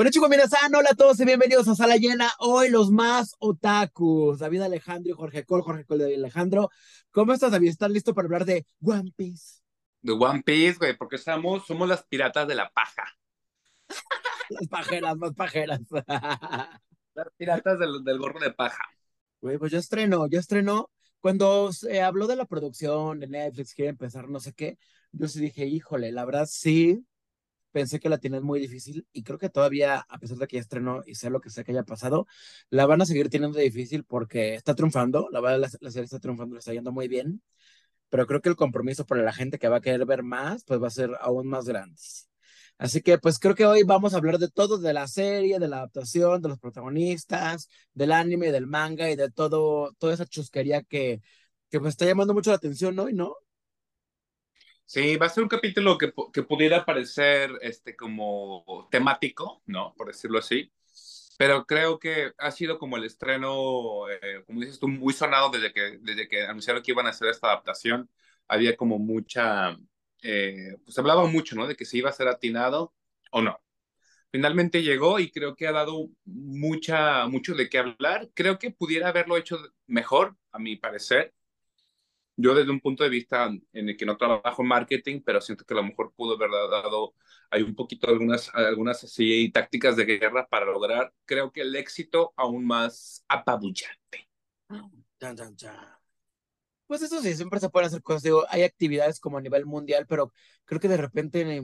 Konnichiwa minasan, hola a todos y bienvenidos a Sala Llena. Hoy los más otakus, David Alejandro y Jorge Col, Jorge Col de Alejandro. ¿Cómo estás, David? ¿Estás listo para hablar de One Piece? De One Piece, güey, porque somos, somos las piratas de la paja. las pajeras, más pajeras. las piratas del, del gorro de paja. Güey, pues ya estrenó, ya estrenó. Cuando se habló de la producción de Netflix, quiere empezar no sé qué, yo sí dije, híjole, la verdad sí, pensé que la tienen muy difícil y creo que todavía, a pesar de que ya estrenó y sea lo que sea que haya pasado, la van a seguir teniendo difícil porque está triunfando, la verdad la, serie está triunfando, le está yendo muy bien, pero creo que el compromiso para la gente que va a querer ver más, pues va a ser aún más grande. Así que pues creo que hoy vamos a hablar de todo, de la serie, de la adaptación, de los protagonistas, del anime, del manga y de todo, toda esa chusquería que, que me está llamando mucho la atención hoy, ¿no? Sí, va a ser un capítulo que, pudiera parecer este, como temático, ¿no? Por decirlo así. Pero creo que ha sido como el estreno, eh, como dices tú, muy sonado desde que, desde que anunciaron que iban a hacer esta adaptación. Había como mucha, eh, pues hablaba mucho, ¿no? De que se iba a ser atinado o no. Finalmente llegó y creo que ha dado mucha, mucho de qué hablar. Creo que pudiera haberlo hecho mejor, a mi parecer yo desde un punto de vista en el que no trabajo en marketing, pero siento que a lo mejor pudo haber dado hay un poquito algunas, algunas así tácticas de guerra para lograr, creo que el éxito aún más apabullante. Pues eso sí, siempre se pueden hacer cosas. Digo, hay actividades como a nivel mundial, pero creo que de repente,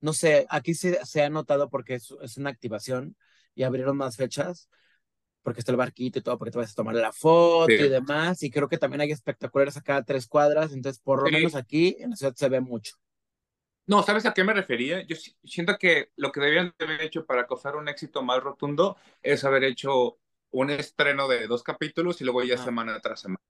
no sé, aquí se, se ha notado porque es, es una activación y abrieron más fechas porque está el barquito y todo, porque te vas a tomar la foto y demás. Y creo que también hay espectaculares a cada tres cuadras, entonces por lo menos aquí en la ciudad se ve mucho. No, ¿sabes a qué me refería? Yo siento que lo que debían haber hecho para causar un éxito más rotundo es haber hecho un estreno de dos capítulos y luego ya semana tras semana.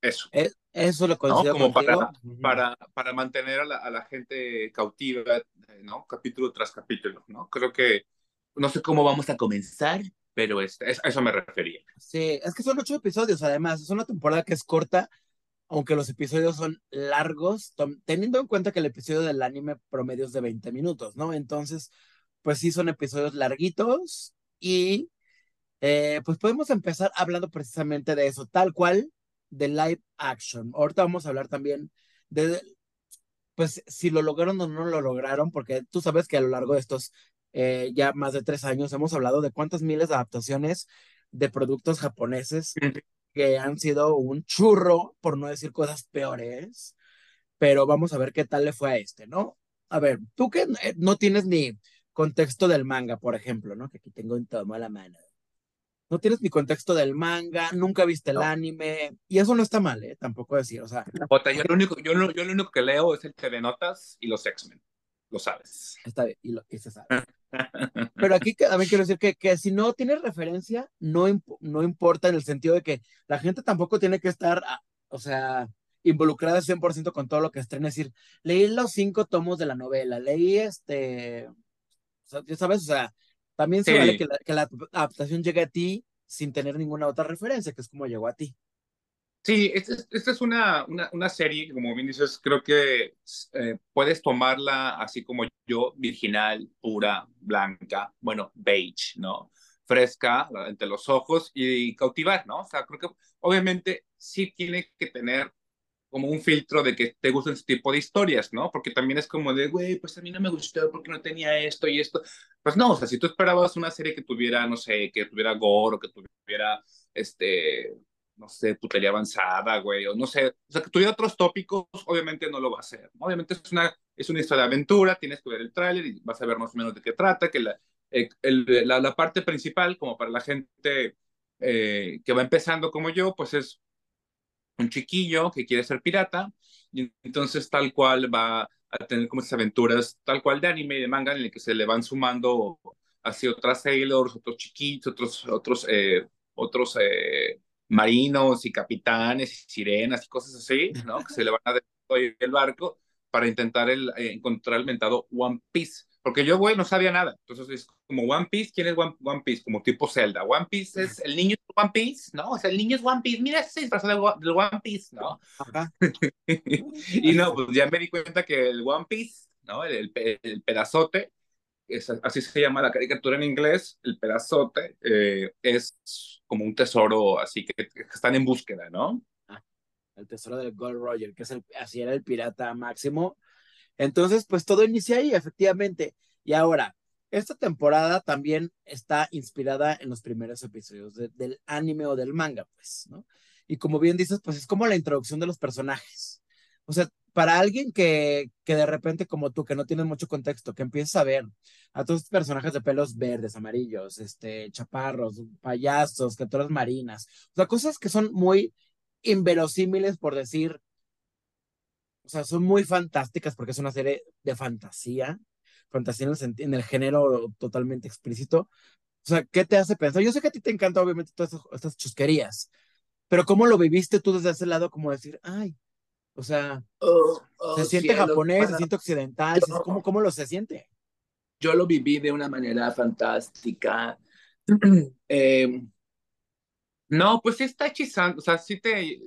Eso. E, eso lo considero como para, para, para, mantener a la, a la, gente cautiva, ¿no? Capítulo tras capítulo, ¿no? Creo que no sé cómo vamos a comenzar, pero este, a eso me refería. Sí, es que son ocho episodios, además, es una temporada que es corta, aunque los episodios son largos, teniendo en cuenta que el episodio del anime promedio es de 20 minutos, ¿no? Entonces, pues sí, son episodios larguitos y eh, pues podemos empezar hablando precisamente de eso, tal cual, de live action. Ahorita vamos a hablar también de, pues, si lo lograron o no lo lograron, porque tú sabes que a lo largo de estos eh, ya más de tres años, hemos hablado de cuántas miles de adaptaciones de productos japoneses que han sido un churro, por no decir cosas peores, pero vamos a ver qué tal le fue a este, ¿no? A ver, tú que eh, no tienes ni contexto del manga, por ejemplo, ¿no? Que aquí tengo en tomo a la mano. No tienes ni contexto del manga, nunca viste el anime, y eso no está mal, ¿eh? Tampoco decir, o sea. yo, lo único, yo, lo, yo lo único que leo es el TV Notas y los X-Men lo sabes. Está bien, y, lo, y se sabe. Pero aquí también quiero decir que, que si no tienes referencia, no, no importa en el sentido de que la gente tampoco tiene que estar, ah, o sea, involucrada 100% con todo lo que estrena. Es decir, leí los cinco tomos de la novela, leí este, ya sabes, o sea, también se vale que la, que la adaptación llegue a ti sin tener ninguna otra referencia, que es como llegó a ti. Sí, esta es una, una, una, serie que, como bien dices, creo que eh, puedes tomarla así como yo, virginal, pura, blanca, bueno, beige, ¿no? Fresca, entre los ojos y cautivar, ¿no? O sea, creo que obviamente sí tiene que tener como un filtro de que te gustan ese tipo de historias, ¿no? Porque también es como de, güey, pues a mí no me gustó porque no tenía esto y esto. Pues no, o sea, si tú esperabas una serie que tuviera, no sé, que tuviera gore o que tuviera, este, no sé, putería avanzada, güey, o no sé, o sea, que tuviera otros tópicos, obviamente no lo va a hacer. Obviamente es una, es una historia de aventura, tienes que ver el tráiler y vas a ver más o menos de qué trata, que la, eh, la, la, parte principal, como para la gente eh, que va empezando como yo, pues es un chiquillo que quiere ser pirata, y entonces tal cual va a tener como esas aventuras, tal cual de anime y de manga, en el que se le van sumando así otras sailors, otros chiquitos, otros, otros, eh, otros marinos y capitanes y sirenas y cosas así, ¿no? Que se le van a dar el barco para intentar el, eh, encontrar el mentado One Piece. Porque yo, güey, no sabía nada. Entonces es como One Piece, ¿quién es One, One Piece? Como tipo Zelda. One Piece es el niño One Piece, ¿no? O sea, el niño es One Piece. Mira, se disfrazó del, One Piece, ¿no? y no, pues ya me di cuenta que el One Piece, ¿no? El, el, el pedazote así se llama la caricatura en inglés, el pedazote, eh, es como un tesoro, así que, están en búsqueda, ¿no? Ah, el tesoro del Gold Roger, que es el, así era el pirata máximo. Entonces, pues todo inicia ahí, efectivamente. Y ahora, esta temporada también está inspirada en los primeros episodios del anime o del manga, pues, ¿no? Y como bien dices, pues es como la introducción de los personajes. O sea, para alguien que, que de repente, como tú, que no tienes mucho contexto, que empiezas a ver a todos estos personajes de pelos verdes, amarillos, este, chaparros, payasos, criaturas marinas, o sea, cosas que son muy inverosímiles, por decir, o sea, son muy fantásticas porque es una serie de fantasía, fantasía en el, en el género totalmente explícito. O sea, ¿qué te hace pensar? Yo sé que a ti te encanta, obviamente, todas estas chusquerías, pero ¿cómo lo viviste tú desde ese lado? Como decir, ay, o sea, oh, oh, se siente japonés, se siente occidental, ¿cómo, ¿cómo lo se siente? Yo lo viví de una manera fantástica. Em, no, pues sí está hechizando, o sea, sí te,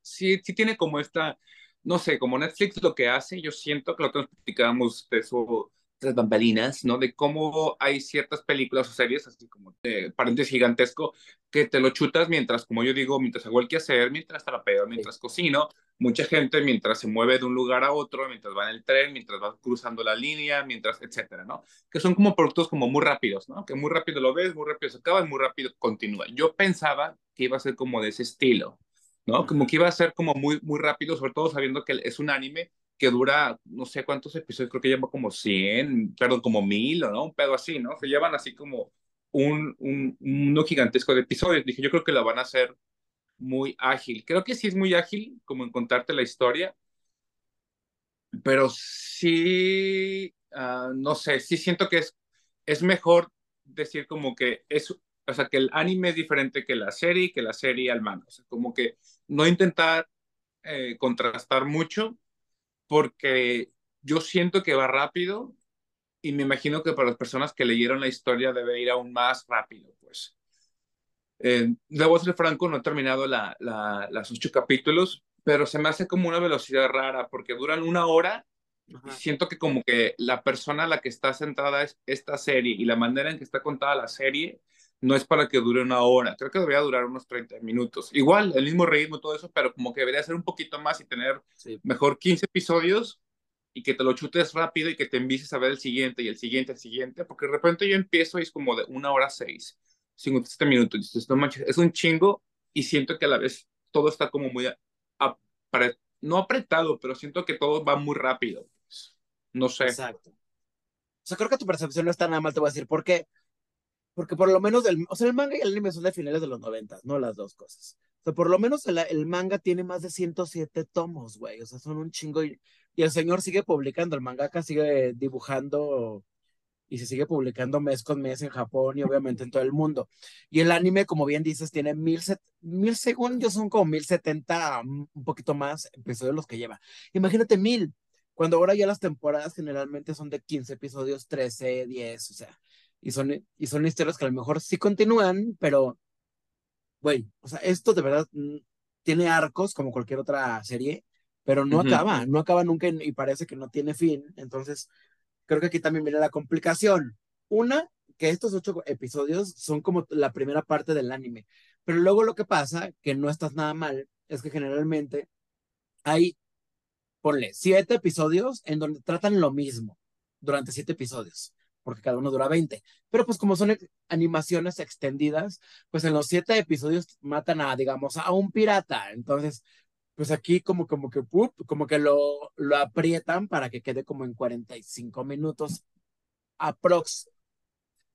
sí, sí tiene como esta, no sé, como Netflix lo que hace, yo siento que lo que nos de su las bambalinas, ¿no? De cómo hay ciertas películas o series, así como de paréntesis gigantesco, que te lo chutas mientras, como yo digo, mientras hago el quehacer, mientras trapeo, mientras cocino. Mucha gente mientras se mueve de un lugar a otro, mientras va en el tren, mientras va cruzando la línea, mientras, etcétera, ¿no? Que son como productos como muy rápidos, ¿no? Que muy rápido lo ves, muy rápido se acaba y muy rápido continúa. Yo pensaba que iba a ser como de ese estilo, ¿no? Como que iba a ser como muy, muy rápido, sobre todo sabiendo que es un anime que dura no sé cuántos episodios, creo que lleva como 100, perdón, como mil o no, un pedo así, ¿no? Se llevan así como un, un, uno gigantesco de episodios. Dije, yo creo que lo van a hacer muy ágil. Creo que sí es muy ágil como en contarte la historia, pero sí, uh, no sé, sí siento que es, es mejor decir como que es, o sea, que el anime es diferente que la serie, que la serie al manga. O sea, como que no intentar eh, contrastar mucho, porque yo siento que va rápido y me imagino que para las personas que leyeron la historia debe ir aún más rápido, pues. Eh, debo ser franco, no he terminado la, la, las ocho capítulos, pero se me hace como una velocidad rara porque duran una hora y siento que como que la persona a la que está centrada es esta serie y la manera en que está contada la serie no es para que dure una hora, creo que debería durar unos 30 minutos. Igual, el mismo ritmo, todo eso, pero como que debería ser un poquito más y tener mejor 15 episodios y que te lo chutes rápido y que te envices a ver el siguiente y el siguiente, el siguiente, porque de repente yo empiezo y es como de una hora seis, 57 minutos, y dices, no manches, es un chingo y siento que a la vez todo está como muy, no apretado, pero siento que todo va muy rápido. Pues. No sé. Exacto. O sea, creo que tu percepción no está nada mal, te voy a decir, porque porque por lo menos, el, o sea, el manga y el anime son de finales de los noventas, no las dos cosas. O sea, por lo menos el, el manga tiene más de 107 tomos, güey, o sea, son un chingo y, y el señor sigue publicando, el mangaka sigue dibujando y se sigue publicando mes con mes en Japón y obviamente en todo el mundo. Y el anime, como bien dices, tiene mil, mil segundos, son como mil setenta, un poquito más episodios los que lleva. Imagínate mil, cuando ahora ya las temporadas generalmente son de 15 episodios, 13, 10, o sea, y son, y son historias que a lo mejor sí continúan, pero, güey, o sea, esto de verdad mm, tiene arcos como cualquier otra serie, pero no acaba, no acaba nunca y parece que no tiene fin. Entonces, creo que aquí también viene la complicación. Una, que estos ocho episodios son como la primera parte del anime, pero luego lo que pasa, que no estás nada mal, es que generalmente hay, ponle, siete episodios en donde tratan lo mismo durante siete episodios porque cada uno dura 20. Pero pues como son animaciones extendidas, pues en los siete episodios matan a, digamos, a un pirata. Entonces, pues aquí como, como que, como que lo, lo aprietan para que quede como en 45 minutos aprox.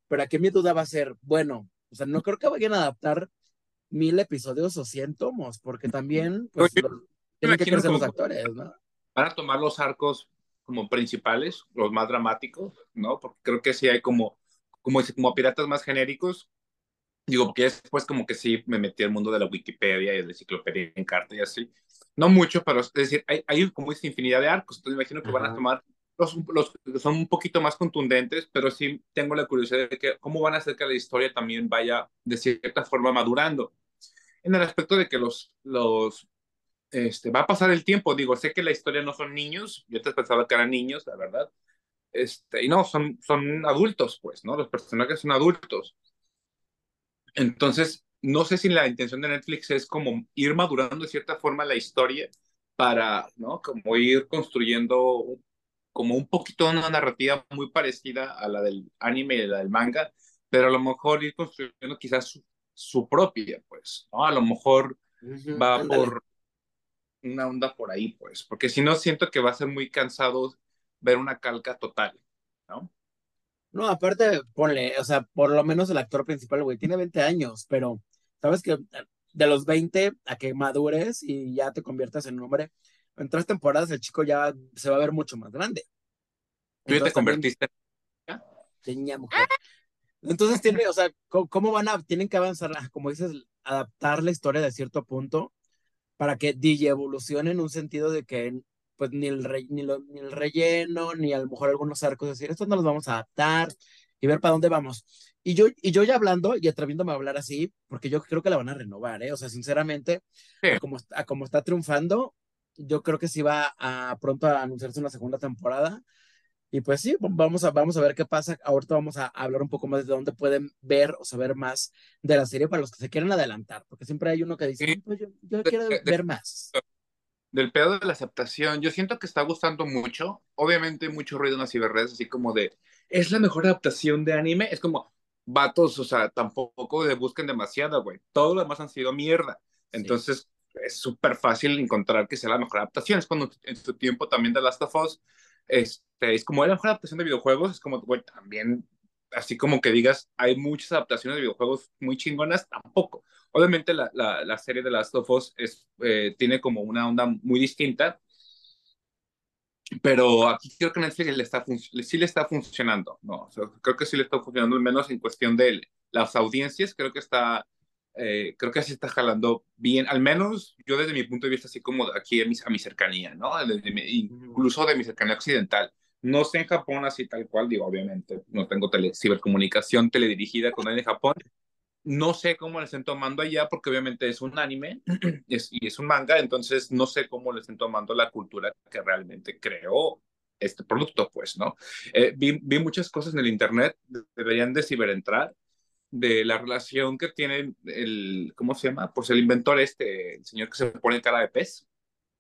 Pero aquí mi duda va a ser, bueno, o sea, no creo que vayan a adaptar mil episodios o cien tomos, porque también pues, tienen que crecer los actores, ¿no? Van a tomar los arcos como principales, los más dramáticos, ¿no? Porque creo que sí hay como, como, como piratas más genéricos. Digo, porque después como que sí me metí al mundo de la Wikipedia y de la enciclopedia en carta y así. No mucho, pero es decir, hay, hay como esta infinidad de arcos. Entonces me imagino que van a tomar los, los que son un poquito más contundentes, pero sí tengo la curiosidad de que cómo van a hacer que la historia también vaya de cierta forma madurando. En el aspecto de que los, los este, va a pasar el tiempo, digo, sé que la historia no son niños, yo te pensaba que eran niños, la verdad, Este, y no, son, son adultos, pues, ¿no? Los personajes son adultos. Entonces, no sé si la intención de Netflix es como ir madurando de cierta forma la historia para, ¿no? Como ir construyendo como un poquito una narrativa muy parecida a la del anime y la del manga, pero a lo mejor ir construyendo quizás su, propia, pues, ¿no? A lo mejor va por una onda por ahí, pues, porque si no siento que va a ser muy cansado ver una calca total, ¿no? No, aparte, ponle, o sea, por lo menos el actor principal, güey, tiene 20 años, pero sabes que de los 20 a que madures y ya te conviertas en un hombre, en tres temporadas el chico ya se va a ver mucho más grande. ¿Tú ya te convertiste? Tenía mujer. Entonces tiene, o sea, ¿cómo, van a, tienen que avanzar, como dices, adaptar la historia de cierto punto para que DJ evolucione en un sentido de que pues ni el, ni, ni el relleno, ni a lo mejor algunos arcos, decir, esto no los vamos a adaptar y ver para dónde vamos. Y yo, y yo ya hablando y atreviéndome a hablar así, porque yo creo que la van a renovar, ¿eh? O sea, sinceramente, como, a como está triunfando, yo creo que sí va a pronto a anunciarse una segunda temporada. Y pues sí, vamos a, vamos a ver qué pasa. Ahorita vamos a hablar un poco más de dónde pueden ver o saber más de la serie para los que se quieren adelantar, porque siempre hay uno que dice, pues yo, yo quiero ver más. Del pedo de la aceptación, yo siento que está gustando mucho. Obviamente, mucho ruido en las ciberredes, así como de, es la mejor adaptación de anime. Es como, vatos, o sea, tampoco le busquen demasiado, güey. Todo lo demás han sido mierda. Entonces, es súper fácil encontrar que sea la mejor adaptación. Es cuando en su tiempo también de Last of Us, este, es como la mejor adaptación de videojuegos, es como, güey, también, así como que digas, hay muchas adaptaciones de videojuegos muy chingonas, tampoco. Obviamente la, la, la serie de Last of Us es, eh, tiene como una onda muy distinta, pero aquí creo que Netflix le está sí le está funcionando, ¿no? creo que sí le está funcionando, al menos en cuestión de las audiencias, creo que está eh, creo que así está jalando bien, al menos yo desde mi punto de vista, así como aquí a mi, a mi cercanía, ¿no? incluso de mi cercanía occidental. No sé en Japón así tal cual, digo, obviamente, no tengo tele, cibercomunicación teledirigida con él en Japón. No sé cómo le estén tomando allá, porque obviamente es un anime es, y es un manga, entonces no sé cómo le estén tomando la cultura que realmente creó este producto, pues, ¿no? Eh, vi, vi muchas cosas en el internet, deberían de ciberentrar, de la relación que tiene el, ¿cómo se llama? Pues el inventor este, el señor que se pone cara de pez.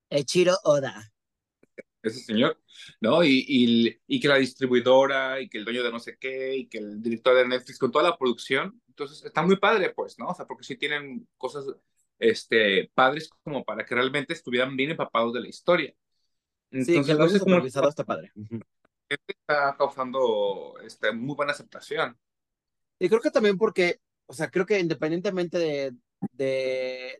Echiro Oda. Ese señor, ¿no? Y, y, y, que la distribuidora, y que el dueño de no sé qué, y que el director de Netflix, con toda la producción. Entonces, está muy padre, pues, ¿no? O sea, porque sí tienen cosas este, padres como para que realmente estuvieran bien empapados de la historia. Entonces, sí, que lo como... está padre. Está causando este, muy buena aceptación. Y creo que también porque, o sea, creo que independientemente de,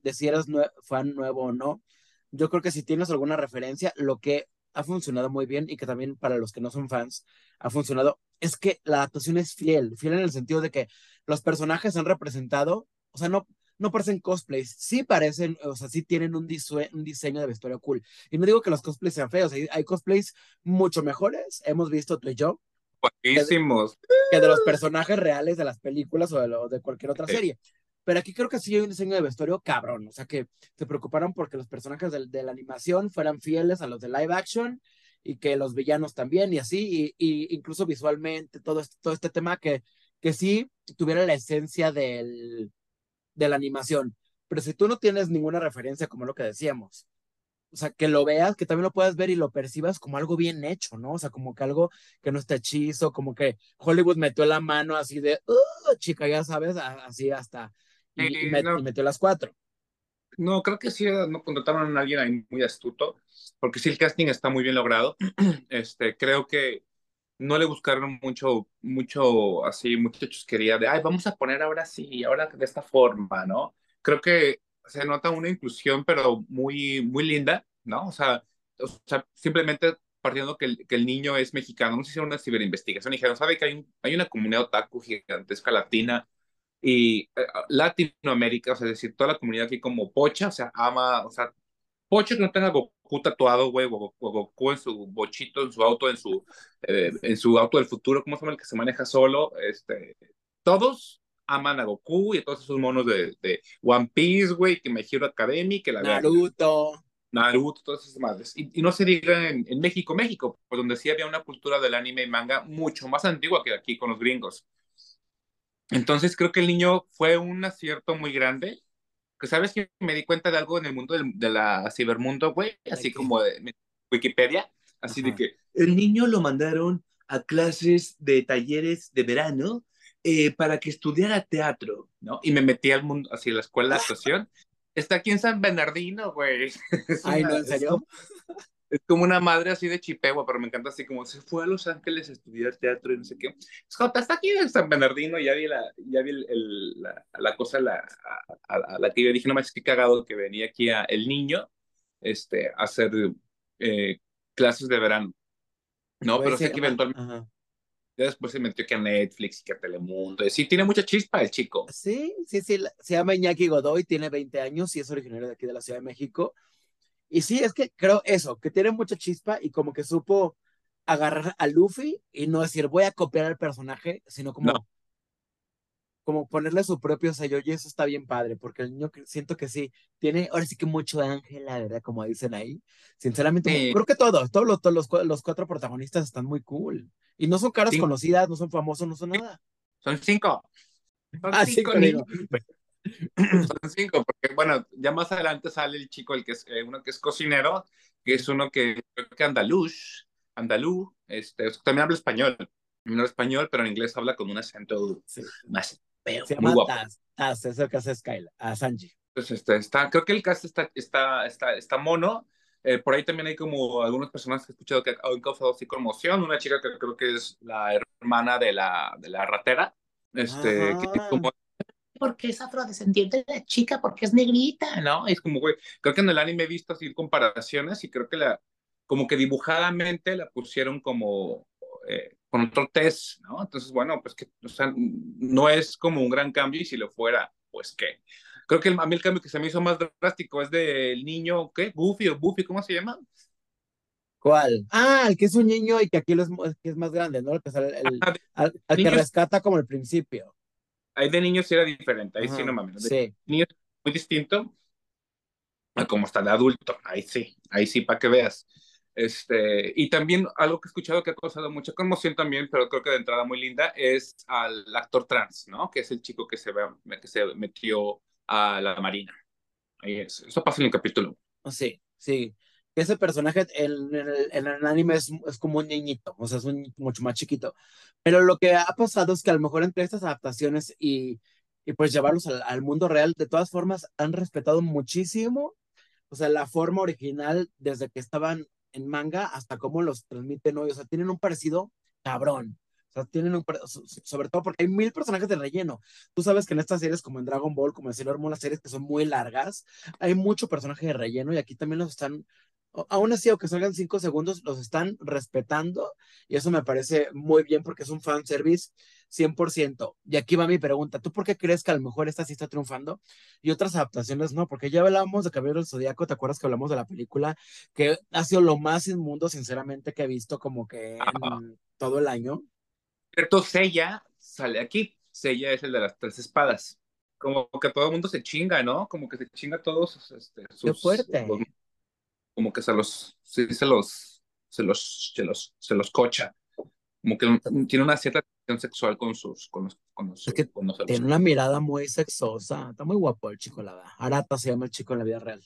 de, si eres fan nuevo o no, yo creo que si tienes alguna referencia, lo que ha funcionado muy bien y que también para los que no son fans ha funcionado es que la adaptación es fiel, fiel en el sentido de que los personajes han representado, o sea, no, no parecen cosplays, sí parecen, o sea, sí tienen un, un diseño de vestuario cool. Y no digo que los cosplays sean feos, hay cosplays mucho mejores, hemos visto tú y yo, Buenísimos. Que de, los personajes reales de las películas o de, lo, de cualquier otra serie. Pero aquí creo que sí hay un diseño de vestuario cabrón. O sea, que se preocuparon porque los personajes de, la animación fueran fieles a los de live action y que los villanos también y así, y, incluso visualmente, todo este, todo este tema que, que sí tuviera la esencia del, de la animación. Pero si tú no tienes ninguna referencia, como lo que decíamos, o sea, que lo veas, que también lo puedas ver y lo percibas como algo bien hecho, ¿no? O sea, como que algo que no está hechizo, como que Hollywood metió la mano así de, uh, chica, ya sabes, así hasta, y, metió las cuatro. No, creo que sí, no contrataron a alguien ahí muy astuto, porque sí, el casting está muy bien logrado. Este, creo que no le buscaron mucho, mucho, así, mucha chusquería de, ay, vamos a poner ahora sí, ahora de esta forma, ¿no? Creo que se nota una inclusión, pero muy, muy linda, ¿no? O sea, o sea simplemente partiendo que el, que el niño es mexicano, no se hicieron una ciberinvestigación y dijeron, ¿sabe que hay, un, hay una comunidad otaku gigantesca latina y eh, Latinoamérica, o sea, es decir, toda la comunidad aquí como pocha, o sea, ama, o sea, pocha que no tenga Goku tatuado, güey, o Goku en su bochito, en su auto, en su, eh, en su auto del futuro, ¿cómo se llama el que se maneja solo? Este, todos aman a Goku y a todos esos monos de, de One Piece, güey, que Me Hero Academy, que la Naruto. Naruto, todas esas madres. Y, y no se diga en, en, México, México, pues donde sí había una cultura del anime y manga mucho más antigua que aquí con los gringos. Entonces creo que el niño fue un acierto muy grande. Que sabes que me di cuenta de algo en el mundo del, de la cibermundo, güey, así como de Wikipedia, así de que el niño lo mandaron a clases de talleres de verano eh, para que estudiara teatro, ¿no? Y me metí al mundo, así, la escuela de actuación. Está aquí en San Bernardino, güey. Ay, ¿no? ¿En serio? Es como una madre así de chipegua, pero me encanta así como se fue a Los Ángeles a estudiar teatro y no sé qué. Jota, está aquí en San Bernardino, ya vi la, ya vi el, la, la, cosa la, a, a, la que yo dije, no me qué cagado que venía aquí a, el niño este, a hacer eh, clases de verano. No, pero sí que eventualmente. Ajá. Ya después se metió que a Netflix y que a Telemundo. Sí, tiene mucha chispa el chico. Sí, sí, sí. Se llama Iñaki Godoy, tiene 20 años y es originario de aquí de la Ciudad de México. Y sí, es que creo eso, que tiene mucha chispa y como que supo agarrar a Luffy y no decir voy a copiar al personaje, sino como, no. Como ponerle su propio sello y eso está bien padre, porque el niño siento que sí, tiene ahora sí que mucho ángel, la verdad, como dicen ahí. Sinceramente, creo que todos, todos los, todos los, los, cuatro protagonistas están muy cool. Y no son caras sí. conocidas, no son famosos, no son nada. Son cinco. Son ah, cinco, cinco Son cinco, porque bueno, ya más adelante sale el chico, el que es eh, uno que es cocinero, que es uno que creo que andaluz, andalú, este, también habla español, no español, pero en inglés habla con un acento sí. más feo, Se guapo. Taz, Taz, es el que hace Skyla, a Sanji. Pues este, está, creo que el cast está, está, está, está mono. Eh, por ahí también hay como algunas personas que he escuchado que han causado así conmoción. Una chica que creo que es la hermana de la, de la ratera, este, que es como porque es afrodescendiente la chica, porque es negrita, ¿no? Es como, güey, creo que en el anime he visto así comparaciones y creo que la, como que dibujadamente la pusieron como eh, con otro test, ¿no? Entonces, bueno, pues que, o sea, no es como un gran cambio y si lo fuera, pues qué. Creo que el, a mí el cambio que se me hizo más drástico es del niño, ¿qué? Goofy o Buffy, ¿cómo se llama? ¿Cuál? Ah, el que es un niño y que aquí lo es, que es más grande, ¿no? El que, sale, el, el, al, al que rescata como el principio ahí de niños sí era diferente, ahí Ajá, sí no mames. De sí. niños muy distinto a como está de adulto, ahí sí, ahí sí para que veas. Este, y también algo que he escuchado que ha causado mucha conmoción también, pero creo que de entrada muy linda, es al actor trans, ¿no? Que es el chico que se, ve, que se metió a la marina. Ahí es. Eso pasa en el capítulo. Sí, sí ese personaje en el, en el, anime es, es, como un niñito, o sea, es un, mucho más chiquito. Pero lo que ha pasado es que a lo mejor entre estas adaptaciones y, y pues llevarlos al, al, mundo real, de todas formas, han respetado muchísimo, o sea, la forma original desde que estaban en manga hasta cómo los transmiten hoy, o sea, tienen un parecido cabrón. O sea, tienen un, sobre todo porque hay mil personajes de relleno. Tú sabes que en estas series, como en Dragon Ball, como en Sailor Moon, las series que son muy largas, hay mucho personaje de relleno y aquí también los están aún así, aunque salgan cinco segundos, los están respetando y eso me parece muy bien porque es un fanservice 100%. Y aquí va mi pregunta, ¿tú por qué crees que a lo mejor esta sí está triunfando y otras adaptaciones no? Porque ya hablábamos de Caballero del Zodíaco, ¿te acuerdas que hablamos de la película? Que ha sido lo más inmundo, sinceramente, que he visto como que en todo el año. Cierto, Sella sale aquí. Sella es el de las tres espadas. Como que todo el mundo se chinga, ¿no? Como que se chinga todos este, sus, Qué fuerte. Como que se los, sí, se los, se los, se los, se los cocha. Como que tiene una cierta tensión sexual con sus, con los, con los, es que con los tiene una mirada muy sexosa. Está muy guapo el chico, la verdad. Arata se llama el chico en la vida real.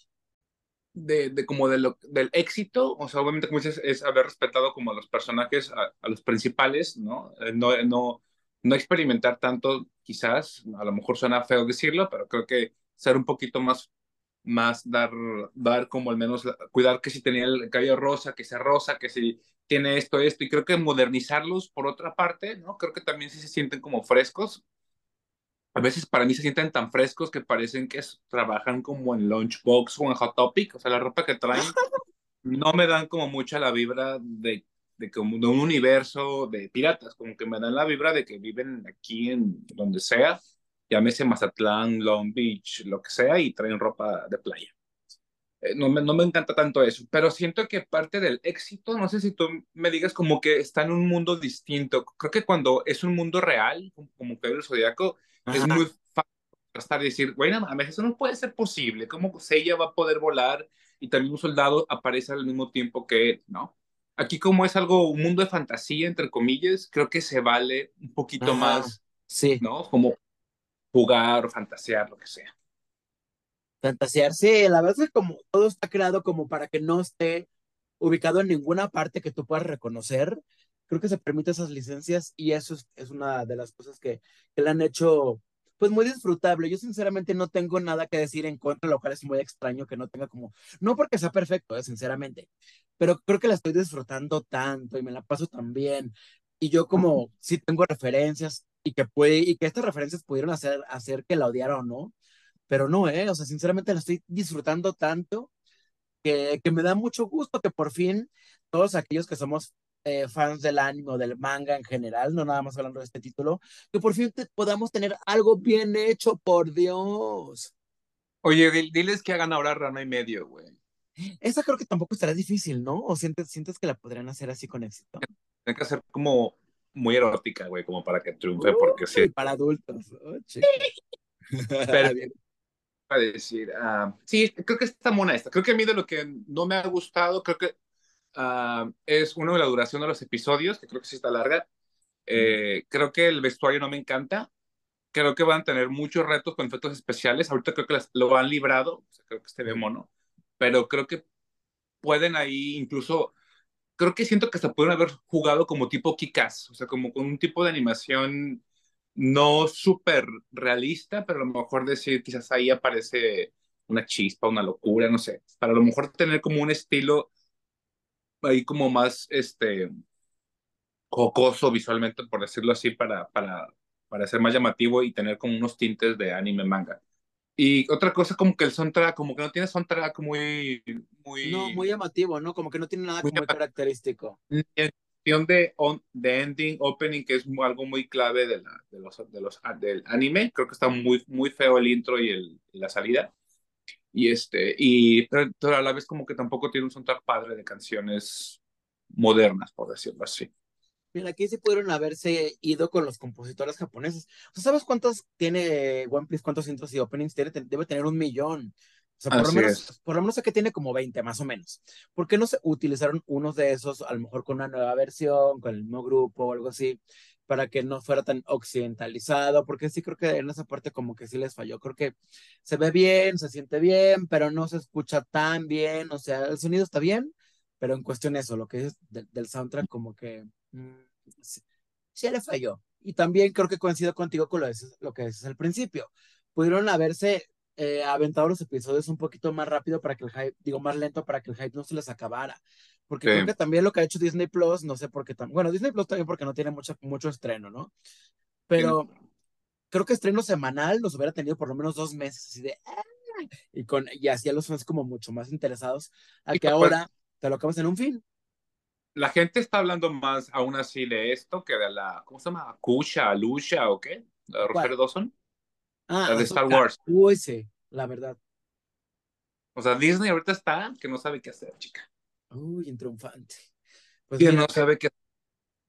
De, de como de lo, del éxito, o sea, obviamente como dices, es haber respetado como a los personajes, a, a los principales, ¿no? Eh, no, no, no experimentar tanto, quizás, a lo mejor suena feo decirlo, pero creo que ser un poquito más más dar, dar como al menos, cuidar que si tenía el cabello rosa, que sea rosa, que si tiene esto, esto, y creo que modernizarlos por otra parte, ¿no? Creo que también sí se sienten como frescos. A veces para mí se sienten tan frescos que parecen que trabajan como en Lunchbox o en Hot Topic, o sea, la ropa que traen no me dan como mucha la vibra de, de, como de un universo de piratas, como que me dan la vibra de que viven aquí en donde sea llámese Mazatlán, Long Beach, lo que sea, y traen ropa de playa. Eh, no, me, no me encanta tanto eso, pero siento que parte del éxito, no sé si tú me digas como que está en un mundo distinto. Creo que cuando es un mundo real, como Pedro el Zodíaco, es muy fácil estar y decir, bueno, mames, eso no puede ser posible. ¿Cómo ella va a poder volar y también un soldado aparece al mismo tiempo que él, ¿no? Aquí como es algo, un mundo de fantasía, entre comillas, creo que se vale un poquito más, sí. ¿no? Como jugar, fantasear, lo que sea. Fantasear, sí, la verdad es que como todo está creado como para que no esté ubicado en ninguna parte que tú puedas reconocer, creo que se permite esas licencias y eso es, una de las cosas que, que le han hecho pues muy disfrutable. Yo sinceramente no tengo nada que decir en contra, lo cual es muy extraño que no tenga como, no porque sea perfecto, eh, sinceramente, pero creo que la estoy disfrutando tanto y me la paso tan bien. Y yo como sí tengo referencias y que puede, y que estas referencias pudieron hacer, hacer que la odiara o no, pero no, eh, o sea, sinceramente la estoy disfrutando tanto que, que me da mucho gusto que por fin todos aquellos que somos eh, fans del anime o del manga en general, no nada más hablando de este título, que por fin podamos tener algo bien hecho, por Dios. Oye, diles que hagan ahora rana y medio, güey. Esa creo que tampoco estará difícil, ¿no? ¿O sientes, sientes que la podrían hacer así con éxito? Tiene que hacer como muy erótica, güey, como para que triunfe, porque sí. Para adultos. Oh, Pero, para decir, ah, sí, creo que está mona esta. Creo que a mí de lo que no me ha gustado, creo que Ah, es uno de la duración de los episodios, que creo que sí está larga. Eh, creo que el vestuario no me encanta. Creo que van a tener muchos retos con efectos especiales. Ahorita creo que lo han librado. creo que este ve mono. Pero creo que pueden ahí incluso. Creo que siento que hasta pueden haber jugado como tipo Kikas, o sea, como con un tipo de animación no súper realista, pero a lo mejor decir quizás ahí aparece una chispa, una locura, no sé. Para a lo mejor tener como un estilo ahí como más este jocoso visualmente, por decirlo así, para, para, para ser más llamativo y tener como unos tintes de anime manga. Y otra cosa como que el soundtrack, como que no tiene soundtrack muy... muy no, muy llamativo, ¿no? Como que no tiene nada como característico. En cuestión de, de ending, opening, que es algo muy clave de, la, de los, de los, del anime, creo que está muy, muy feo el intro y, el, y la salida. Y este, y pero, a la vez como que tampoco tiene un soundtrack padre de canciones modernas, por decirlo así. Mira, aquí sí pudieron haberse ido con los compositores japoneses. O ¿sabes cuántos tiene One Piece, cuántos intros y openings tiene? Debe tener un millón. O sea, por lo, menos, por lo menos sé que tiene como 20, más o menos. ¿Por qué no se utilizaron unos de esos, a lo mejor con una nueva versión, con el mismo grupo o algo así? para que no fuera tan occidentalizado, porque sí creo que en esa parte como que sí les falló. Creo que se ve bien, se siente bien, pero no se escucha tan bien, o sea, el sonido está bien, pero en cuestión eso, lo que es del soundtrack como que mm, sí, le falló. Y también creo que coincido contigo con lo, lo que dices al principio. Pudieron haberse eh, aventado los episodios un poquito más rápido para que el hype, digo, más lento para que el hype no se les acabara. Porque creo que también lo que ha hecho Disney Plus, no sé por qué tan, bueno, Disney Plus también porque no tiene mucho, mucho estreno, ¿no? Pero creo que estreno semanal nos hubiera tenido por lo menos dos meses así de, ah", y con, y así a los fans como mucho más interesados a que ahora te lo acabas en un fin. La gente está hablando más aún así de esto que de la, ¿cómo se llama? Kusha, Lucia o qué? ¿La Roger Dawson? Ah, la de Star Wars. Uy, sí, la verdad. O sea, Disney ahorita está que no sabe qué hacer, chica. Uy, en triunfante. Pues no sabe qué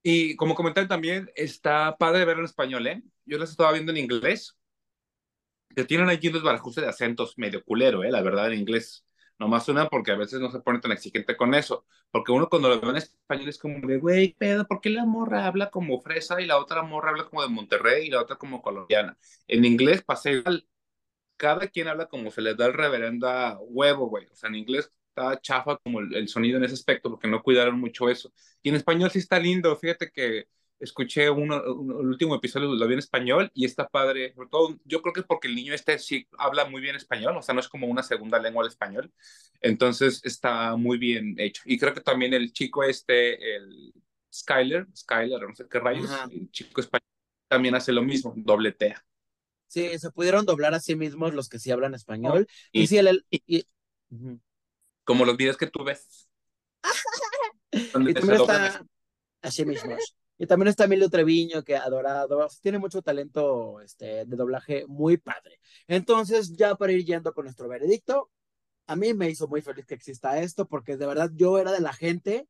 Y como comentario también, está padre verlo en español, ¿eh? Yo las estaba viendo en inglés. Que tienen aquí unos barajustes de acentos medio culero, ¿eh? La verdad, en inglés. Nomás una porque a veces no se pone tan exigente con eso. Porque uno cuando lo ve en español es como de, güey, pedo, ¿por qué la morra habla como fresa y la otra morra habla como de Monterrey y la otra como colombiana? En inglés pasa igual. Cada quien habla como se les da el reverenda huevo, güey. O sea, en inglés está chafa como el, sonido en ese aspecto porque no cuidaron mucho eso. Y en español sí está lindo. Fíjate que escuché uno, el último episodio, lo vi en español y está padre. Sobre todo, yo creo que es porque el niño este sí habla muy bien español, o sea, no es como una segunda lengua el español. Entonces está muy bien hecho. Y creo que también el chico este, el Skyler, Skyler, no sé qué rayos, el chico español también hace lo mismo, dobletea. Sí, se pudieron doblar a sí mismos los que sí hablan español. y, sí, el... Como los videos que tú ves. y también está... Así mismos. Y también está Emilio Treviño, que adorado, tiene mucho talento este, de doblaje muy padre. Entonces, ya para ir yendo con nuestro veredicto, a mí me hizo muy feliz que exista esto, porque de verdad yo era de la gente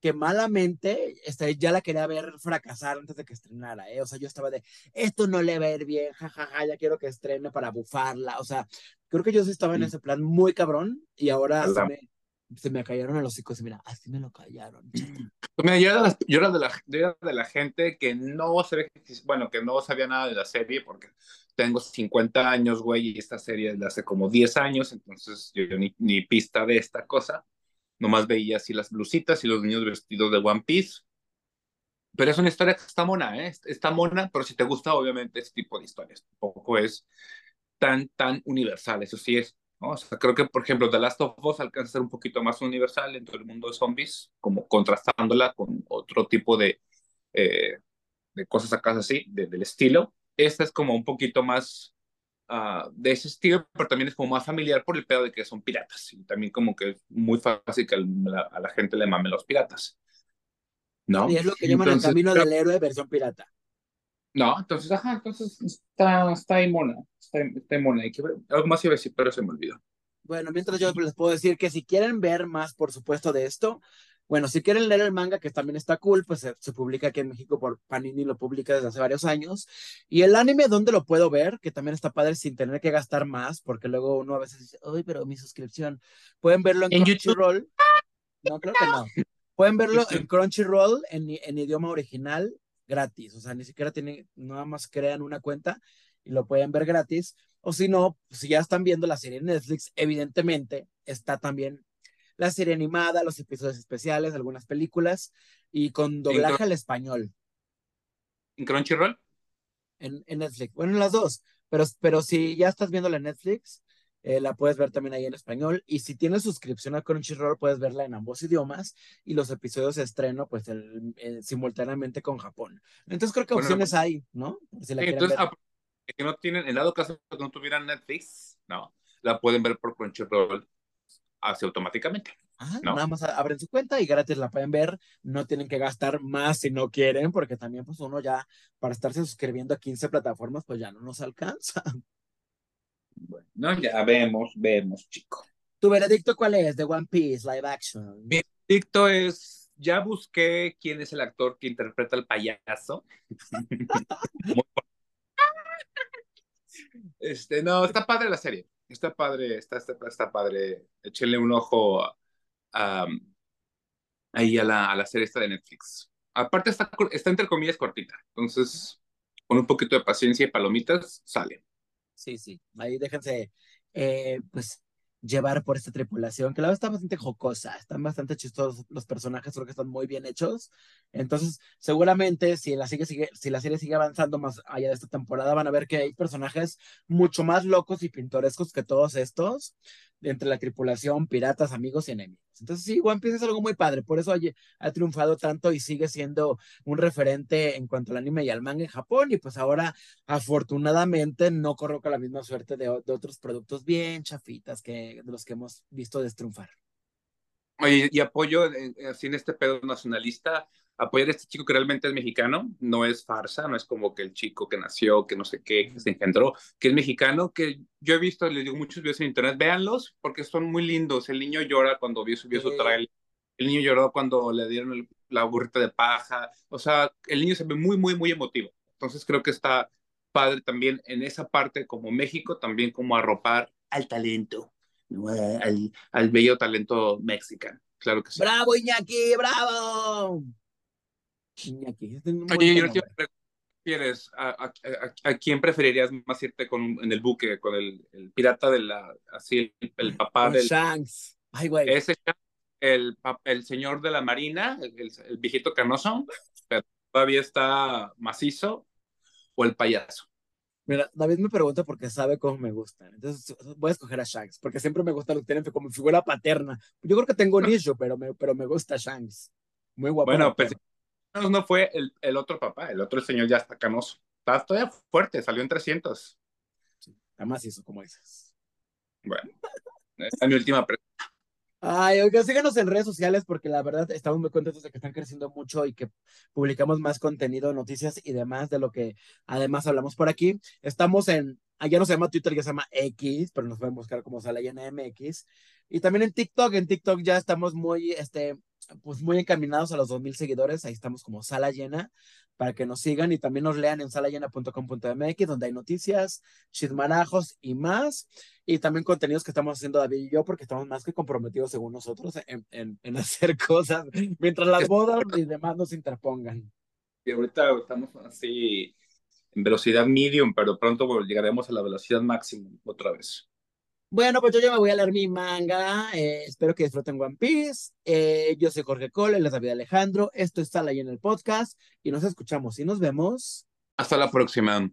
que malamente este, ya la quería ver fracasar antes de que estrenara, ¿eh? O sea, yo estaba de, esto no le va a ir bien, jajaja, ja, ja, ya quiero que estrene para bufarla, o sea, Creo que yo sí estaba en ese plan muy cabrón y ahora se me, se me, cayeron a los hijos y mira, así me lo callaron. Pues mira, yo era, de la, yo, era de la, yo era de la gente que no sabía, bueno, que no sabía nada de la serie porque tengo 50 años, güey, y esta serie de hace como 10 años, entonces yo, yo ni, ni, pista de esta cosa. Nomás veía así las blusitas y los niños vestidos de One Piece. Pero es una historia que está mona, ¿eh? Está mona, pero si te gusta, obviamente, este tipo de historias. Tampoco es tan, tan universal, eso sí es. ¿No? O sea, creo que, por ejemplo, The Last of Us alcanza a ser un poquito más universal en todo el mundo de zombies, como contrastándola con otro tipo de, eh, de cosas acá así, de, del estilo. Esta es como un poquito más uh, de ese estilo, pero también es como más familiar por el pedo de que son piratas. Y también como que es muy fácil que a la, a la gente le mamen los piratas. ¿No? Y es lo que llaman entonces, el camino pero, del héroe versión pirata. No, entonces, ajá, entonces está, está ahí mona, está, está ahí mona. Algo más iba a decir, pero se me olvidó. Bueno, mientras yo les puedo decir que si quieren ver más, por supuesto, de esto, bueno, si quieren leer el manga, que también está cool, pues se, se, publica aquí en México por Panini, lo publica desde hace varios años. Y el anime, ¿dónde lo puedo ver? Que también está padre sin tener que gastar más, porque luego uno a veces dice, uy, pero mi suscripción. Pueden verlo en, ¿En Crunchyroll. No, creo que no. Pueden verlo en Crunchyroll en, en idioma original gratis, o sea, ni siquiera tienen, nada más crean una cuenta y lo pueden ver gratis, o si no, si ya están viendo la serie en Netflix, evidentemente está también la serie animada, los episodios especiales, algunas películas y con doblaje al español. ¿En Crunchyroll? En, en, Netflix, bueno, en las dos, pero, pero si ya estás viendo la Netflix, eh, la puedes ver también ahí en español. Y si tienes suscripción a Crunchyroll, puedes verla en ambos idiomas. Y los episodios de estreno, pues el, el, simultáneamente con Japón. Entonces creo que Bueno, opciones hay, ¿no? Si la Sí, entonces, ver. que no tienen, en dado caso que no tuvieran Netflix, no, la pueden ver por Crunchyroll así automáticamente. Ah, no. Nada más abren su cuenta y gratis la pueden ver. No tienen que gastar más si no quieren, porque también, pues uno ya, para estarse suscribiendo a 15 plataformas, pues ya no nos alcanza. Bueno, no, ya vemos, vemos, chico. ¿Tu veredicto cuál es de One Piece Live Action? Mi veredicto es, ya busqué quién es el actor que interpreta al payaso. Muy Este, no, está padre la serie. Está padre, está, está, está padre. Échenle un ojo um, ahí a la, a la serie esta de Netflix. Aparte está, está entre comillas cortita. Entonces, con un poquito de paciencia y palomitas, sale. Sí, sí. Ahí déjense, eh, pues, llevar por esta tripulación, que la verdad está bastante jocosa, están bastante chistosos los personajes, creo que están muy bien hechos. Entonces, seguramente, si la, sigue, sigue, si la serie sigue avanzando más allá de esta temporada, van a ver que hay personajes mucho más locos y pintorescos que todos estos, entre la tripulación, piratas, amigos y enemigos. Entonces, sí, One Piece es algo muy padre, por eso ha, ha triunfado tanto y sigue siendo un referente en cuanto al anime y al manga en Japón, y pues ahora, afortunadamente, no corro con la misma suerte de, de otros productos bien chafitas que de los que hemos visto destriunfar. Y apoyo, así en este pedo nacionalista, apoyar a este chico que realmente es mexicano, no es farsa, no es como que el chico que nació, que no sé qué, que se engendró, que es mexicano, que yo he visto, les digo muchos videos en internet, véanlos porque son muy lindos. El niño llora cuando vio, subió Sí. su trailer, el niño lloró cuando le dieron el- la burrita de paja, o sea, el niño se ve muy, muy, muy emotivo. Entonces creo que está padre también en esa parte como México, también como arropar al talento, al, al bello talento mexicano. Claro que sí. ¡Bravo, Iñaki! ¡Bravo! Iñaki. es Oye, bonito yo prefieres, a, a, a, a, quién preferirías más irte con, en el buque, con el, el pirata de la, así, el, el papá del... Shanks. Ay, güey. Ese, el, el señor de la marina, el, el, viejito canoso, pero todavía está macizo, o el payaso. Mira, David me pregunta porque sabe cómo me gustan. Entonces voy a escoger a Shanks, porque siempre me gusta lo que tienen como figura paterna. Yo creo que tengo nicho, pero me, pero me gusta Shanks. Muy guapo. Bueno, pues no fue el, el, otro papá, el otro el señor ya está canoso. Está todavía fuerte, salió en 300. Sí, está macizo, como dices. Bueno, esta es mi última pregunta. Ay, oiga, síganos en redes sociales porque la verdad estamos muy contentos de que están creciendo mucho y que publicamos más contenido, noticias y demás de lo que además hablamos por aquí. Estamos en, allá no se llama Twitter, ya se llama X, pero nos pueden buscar como sale en MX. Y también en TikTok, en TikTok ya estamos muy, este, pues muy encaminados a los 2.000 seguidores, ahí estamos como sala llena, para que nos sigan y también nos lean en salallena.com.mx, donde hay noticias, chismarajos y más, y también contenidos que estamos haciendo David y yo, porque estamos más que comprometidos, según nosotros, en, en, en hacer cosas, mientras las bodas y demás nos interpongan. Y ahorita estamos así en velocidad medium, pero pronto llegaremos a la velocidad máxima otra vez. Bueno, pues yo ya me voy a leer mi manga. Eh, espero que disfruten One Piece. Eh, yo soy Jorge Cole, él es David Alejandro. Esto está ahí en el podcast y nos escuchamos y nos vemos. Hasta la próxima.